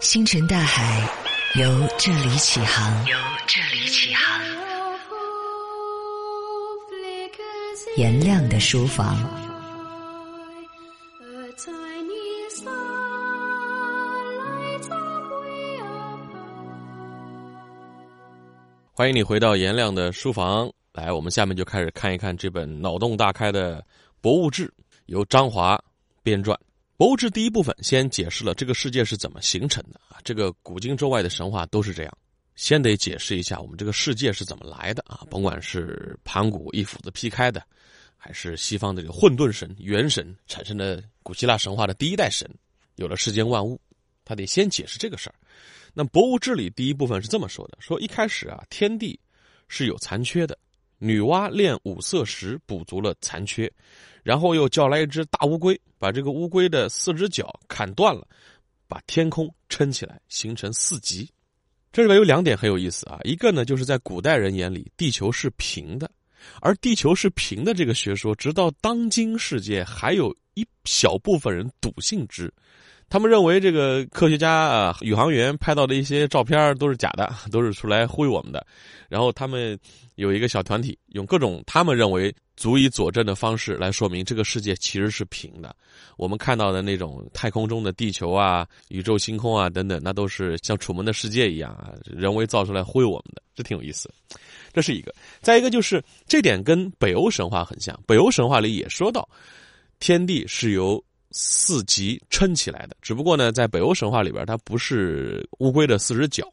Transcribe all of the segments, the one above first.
星辰大海，由这里起航。由这里起航。颜亮的书房。欢迎你回到颜亮的书房。来，我们下面就开始看一看这本脑洞大开的《博物志》，由张华编撰。《博物志》第一部分先解释了这个世界是怎么形成的啊，这个古今中外的神话都是这样。先得解释一下我们这个世界是怎么来的啊，甭管是盘古一斧子劈开的，还是西方的这个混沌神、元神产生的古希腊神话的第一代神，有了世间万物，他得先解释这个事儿。那《博物志》里第一部分是这么说的：说一开始啊，天地是有残缺的，女娲炼五色石补足了残缺。然后又叫来一只大乌龟，把这个乌龟的四只脚砍断了，把天空撑起来，形成四极。这里边有两点很有意思啊，一个呢就是在古代人眼里，地球是平的，而地球是平的这个学说，直到当今世界还有一小部分人笃信之。他们认为这个科学家啊，宇航员拍到的一些照片都是假的，都是出来忽悠我们的。然后他们有一个小团体，用各种他们认为足以佐证的方式来说明这个世界其实是平的。我们看到的那种太空中的地球啊、宇宙星空啊等等，那都是像《楚门的世界》一样啊，人为造出来忽悠我们的，这挺有意思。这是一个。再一个就是这点跟北欧神话很像，北欧神话里也说到，天地是由。四极撑起来的，只不过呢，在北欧神话里边，它不是乌龟的四只脚，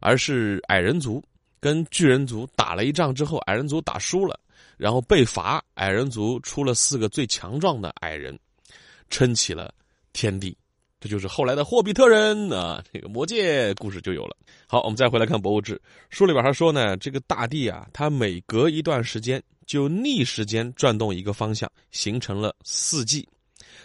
而是矮人族跟巨人族打了一仗之后，矮人族打输了，然后被罚，矮人族出了四个最强壮的矮人，撑起了天地，这就是后来的霍比特人啊，这个魔界故事就有了。好，我们再回来看《博物志》书里边还说呢，这个大地啊，它每隔一段时间就逆时间转动一个方向，形成了四季。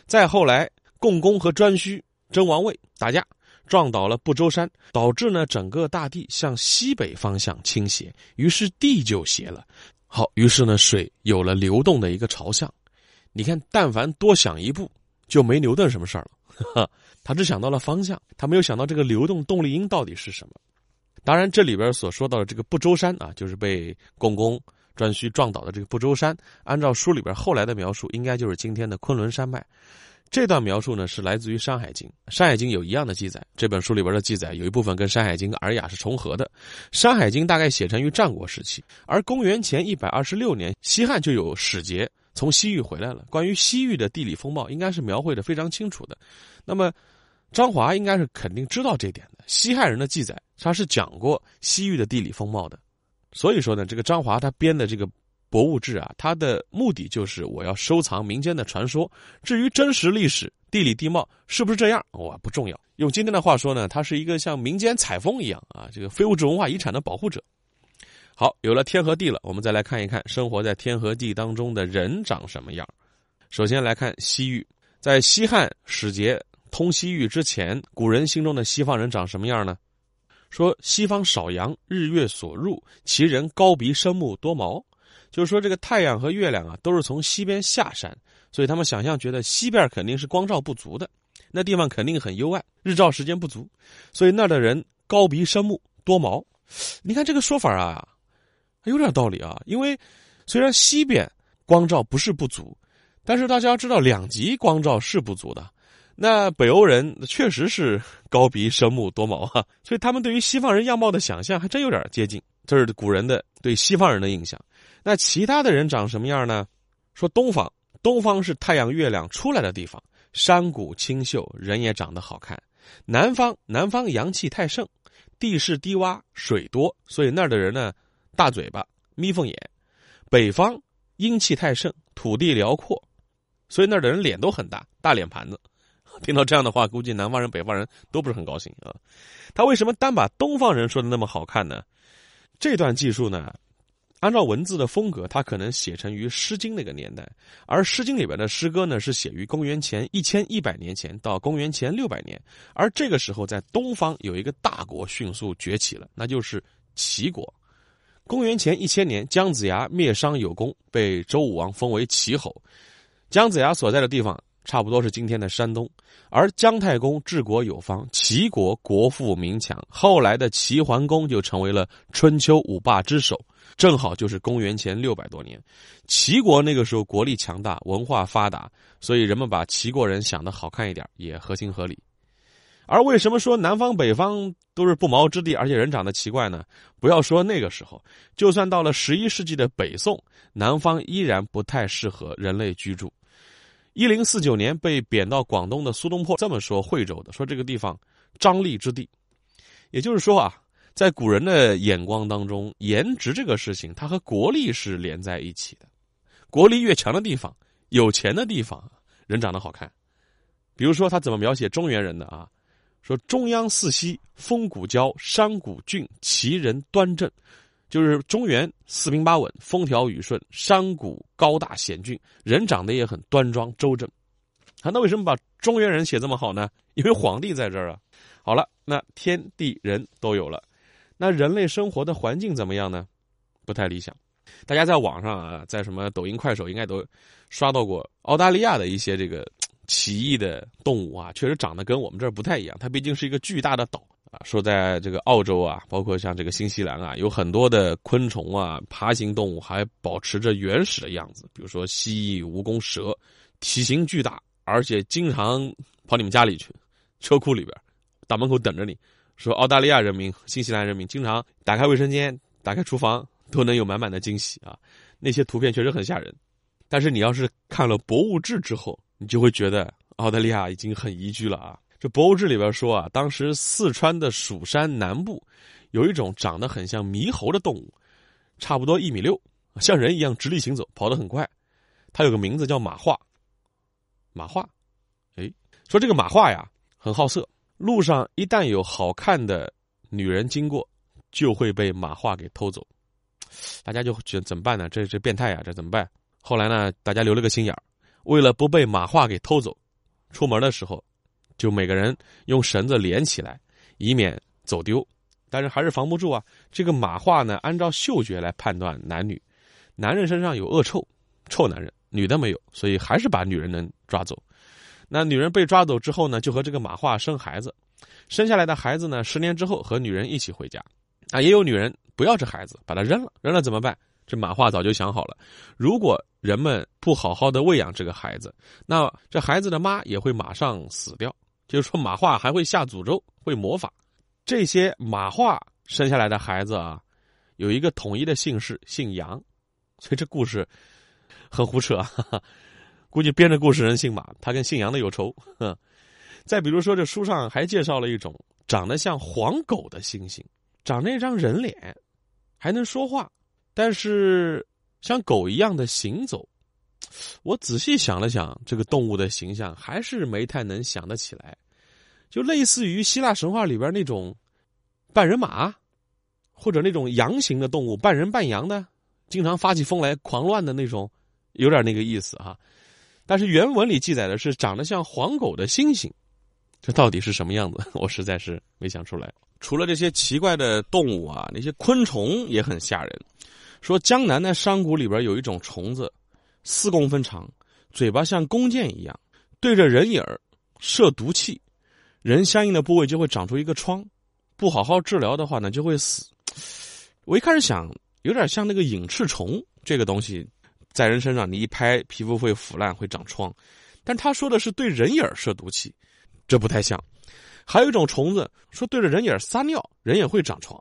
再后来，共工和颛顼争王位打架，撞倒了不周山，导致呢整个大地向西北方向倾斜，于是地就斜了。好，于是呢水有了流动的一个朝向。你看，但凡多想一步，就没牛顿什么事儿了。他只想到了方向，他没有想到这个流动动力因到底是什么。当然，这里边所说到的这个不周山啊，就是被共工、颛顼撞倒的这个不周山。按照书里边后来的描述，应该就是今天的昆仑山脉。这段描述呢是来自于《山海经》，《山海经》有一样的记载。这本书里边的记载有一部分跟《山海经》跟《尔雅》是重合的。《山海经》大概写成于战国时期，而公元前一百二十六年，西汉就有使节从西域回来了。关于西域的地理风貌，应该是描绘的非常清楚的。那么，张华应该是肯定知道这点的。西汉人的记载，他是讲过西域的地理风貌的。所以说呢，这个张华他编的这个。博物志啊，他的目的就是我要收藏民间的传说。至于真实历史、地理地貌是不是这样，我不重要。用今天的话说呢，他是一个像民间采风一样啊，这个非物质文化遗产的保护者。好，有了天和地了，我们再来看一看生活在天和地当中的人长什么样。首先来看西域，在西汉使节通西域之前，古人心中的西方人长什么样呢？说西方少阳，日月所入，其人高鼻深目多毛。就是说，这个太阳和月亮啊，都是从西边下山，所以他们想象觉得西边肯定是光照不足的，那地方肯定很幽暗，日照时间不足，所以那儿的人高鼻深目多毛。你看这个说法啊，有点道理啊。因为虽然西边光照不是不足，但是大家要知道，两极光照是不足的。那北欧人确实是高鼻深目多毛啊，所以他们对于西方人样貌的想象还真有点接近。这是古人的对西方人的印象。那其他的人长什么样呢？说东方，东方是太阳、月亮出来的地方，山谷清秀，人也长得好看。南方，南方阳气太盛，地势低洼，水多，所以那儿的人呢，大嘴巴，眯缝眼。北方阴气太盛，土地辽阔，所以那儿的人脸都很大，大脸盘子。听到这样的话，估计南方人、北方人都不是很高兴啊。他为什么单把东方人说的那么好看呢？这段记述呢？按照文字的风格，它可能写成于《诗经》那个年代，而《诗经》里边的诗歌呢，是写于公元前一千一百年前到公元前六百年，而这个时候在东方有一个大国迅速崛起了，那就是齐国。公元前一千年，姜子牙灭商有功，被周武王封为齐侯。姜子牙所在的地方差不多是今天的山东。而姜太公治国有方，齐国国富民强，后来的齐桓公就成为了春秋五霸之首。正好就是公元前六百多年，齐国那个时候国力强大，文化发达，所以人们把齐国人想的好看一点，也合情合理。而为什么说南方北方都是不毛之地，而且人长得奇怪呢？不要说那个时候，就算到了十一世纪的北宋，南方依然不太适合人类居住。一零四九年被贬到广东的苏东坡这么说惠州的，说这个地方张力之地，也就是说啊。在古人的眼光当中，颜值这个事情，它和国力是连在一起的。国力越强的地方，有钱的地方，人长得好看。比如说，他怎么描写中原人的啊？说中央四溪，风骨娇，山谷峻，其人端正。就是中原四平八稳，风调雨顺，山谷高大险峻，人长得也很端庄周正。啊，那为什么把中原人写这么好呢？因为皇帝在这儿啊。好了，那天地人都有了。那人类生活的环境怎么样呢？不太理想。大家在网上啊，在什么抖音、快手，应该都刷到过澳大利亚的一些这个奇异的动物啊，确实长得跟我们这儿不太一样。它毕竟是一个巨大的岛啊。说在这个澳洲啊，包括像这个新西兰啊，有很多的昆虫啊、爬行动物还保持着原始的样子。比如说蜥蜴、蜈蚣、蛇，体型巨大，而且经常跑你们家里去，车库里边，大门口等着你。说澳大利亚人民、新西兰人民经常打开卫生间、打开厨房，都能有满满的惊喜啊！那些图片确实很吓人，但是你要是看了《博物志》之后，你就会觉得澳大利亚已经很宜居了啊！这《博物志》里边说啊，当时四川的蜀山南部有一种长得很像猕猴的动物，差不多一米六，像人一样直立行走，跑得很快。它有个名字叫马化。马化，哎，说这个马化呀，很好色。路上一旦有好看的女人经过，就会被马化给偷走。大家就觉得怎么办呢？这这变态呀，这怎么办？后来呢，大家留了个心眼儿，为了不被马化给偷走，出门的时候就每个人用绳子连起来，以免走丢。但是还是防不住啊。这个马化呢，按照嗅觉来判断男女，男人身上有恶臭，臭男人；女的没有，所以还是把女人能抓走。那女人被抓走之后呢，就和这个马化生孩子，生下来的孩子呢，十年之后和女人一起回家。啊，也有女人不要这孩子，把他扔了，扔了怎么办？这马化早就想好了，如果人们不好好的喂养这个孩子，那这孩子的妈也会马上死掉。就是说，马化还会下诅咒，会魔法。这些马化生下来的孩子啊，有一个统一的姓氏，姓杨。所以这故事很胡扯。估计编的故事人姓马，他跟姓杨的有仇。再比如说，这书上还介绍了一种长得像黄狗的猩猩，长着一张人脸，还能说话，但是像狗一样的行走。我仔细想了想，这个动物的形象还是没太能想得起来，就类似于希腊神话里边那种半人马，或者那种羊形的动物，半人半羊的，经常发起疯来狂乱的那种，有点那个意思哈。但是原文里记载的是长得像黄狗的猩猩，这到底是什么样子？我实在是没想出来。除了这些奇怪的动物啊，那些昆虫也很吓人。说江南的山谷里边有一种虫子，四公分长，嘴巴像弓箭一样，对着人影儿射毒气，人相应的部位就会长出一个疮，不好好治疗的话呢就会死。我一开始想，有点像那个隐翅虫这个东西。在人身上，你一拍，皮肤会腐烂，会长疮。但他说的是对人眼射毒气，这不太像。还有一种虫子说对着人眼撒尿，人也会长疮。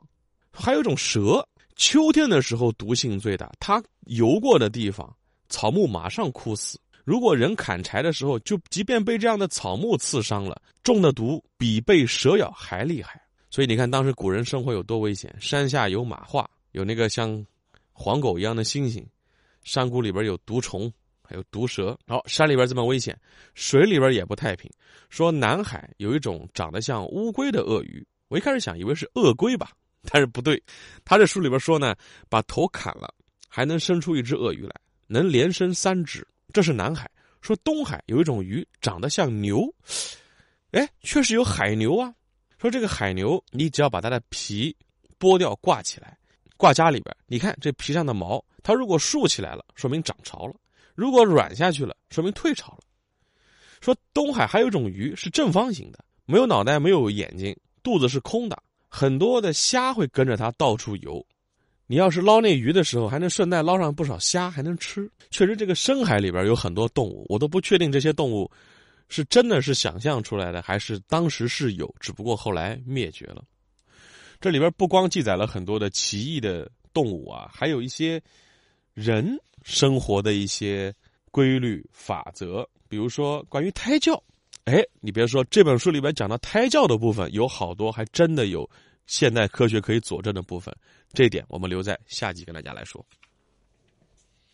还有一种蛇，秋天的时候毒性最大，它游过的地方，草木马上枯死。如果人砍柴的时候，就即便被这样的草木刺伤了，中的毒比被蛇咬还厉害。所以你看，当时古人生活有多危险。山下有马化，有那个像黄狗一样的猩猩。山谷里边有毒虫，还有毒蛇。好，山里边这么危险，水里边也不太平。说南海有一种长得像乌龟的鳄鱼，我一开始想以为是鳄龟吧，但是不对。他这书里边说呢，把头砍了还能生出一只鳄鱼来，能连伸三指。这是南海。说东海有一种鱼长得像牛，哎，确实有海牛啊。说这个海牛，你只要把它的皮剥掉挂起来，挂家里边，你看这皮上的毛。它如果竖起来了，说明涨潮了；如果软下去了，说明退潮了。说东海还有一种鱼是正方形的，没有脑袋，没有眼睛，肚子是空的，很多的虾会跟着它到处游。你要是捞那鱼的时候，还能顺带捞上不少虾，还能吃。确实，这个深海里边有很多动物，我都不确定这些动物是真的是想象出来的，还是当时是有，只不过后来灭绝了。这里边不光记载了很多的奇异的动物啊，还有一些人生活的一些规律法则，比如说关于胎教。哎，你别说，这本书里边讲到胎教的部分有好多，还真的有。现代科学可以佐证的部分，这点我们留在下集跟大家来说。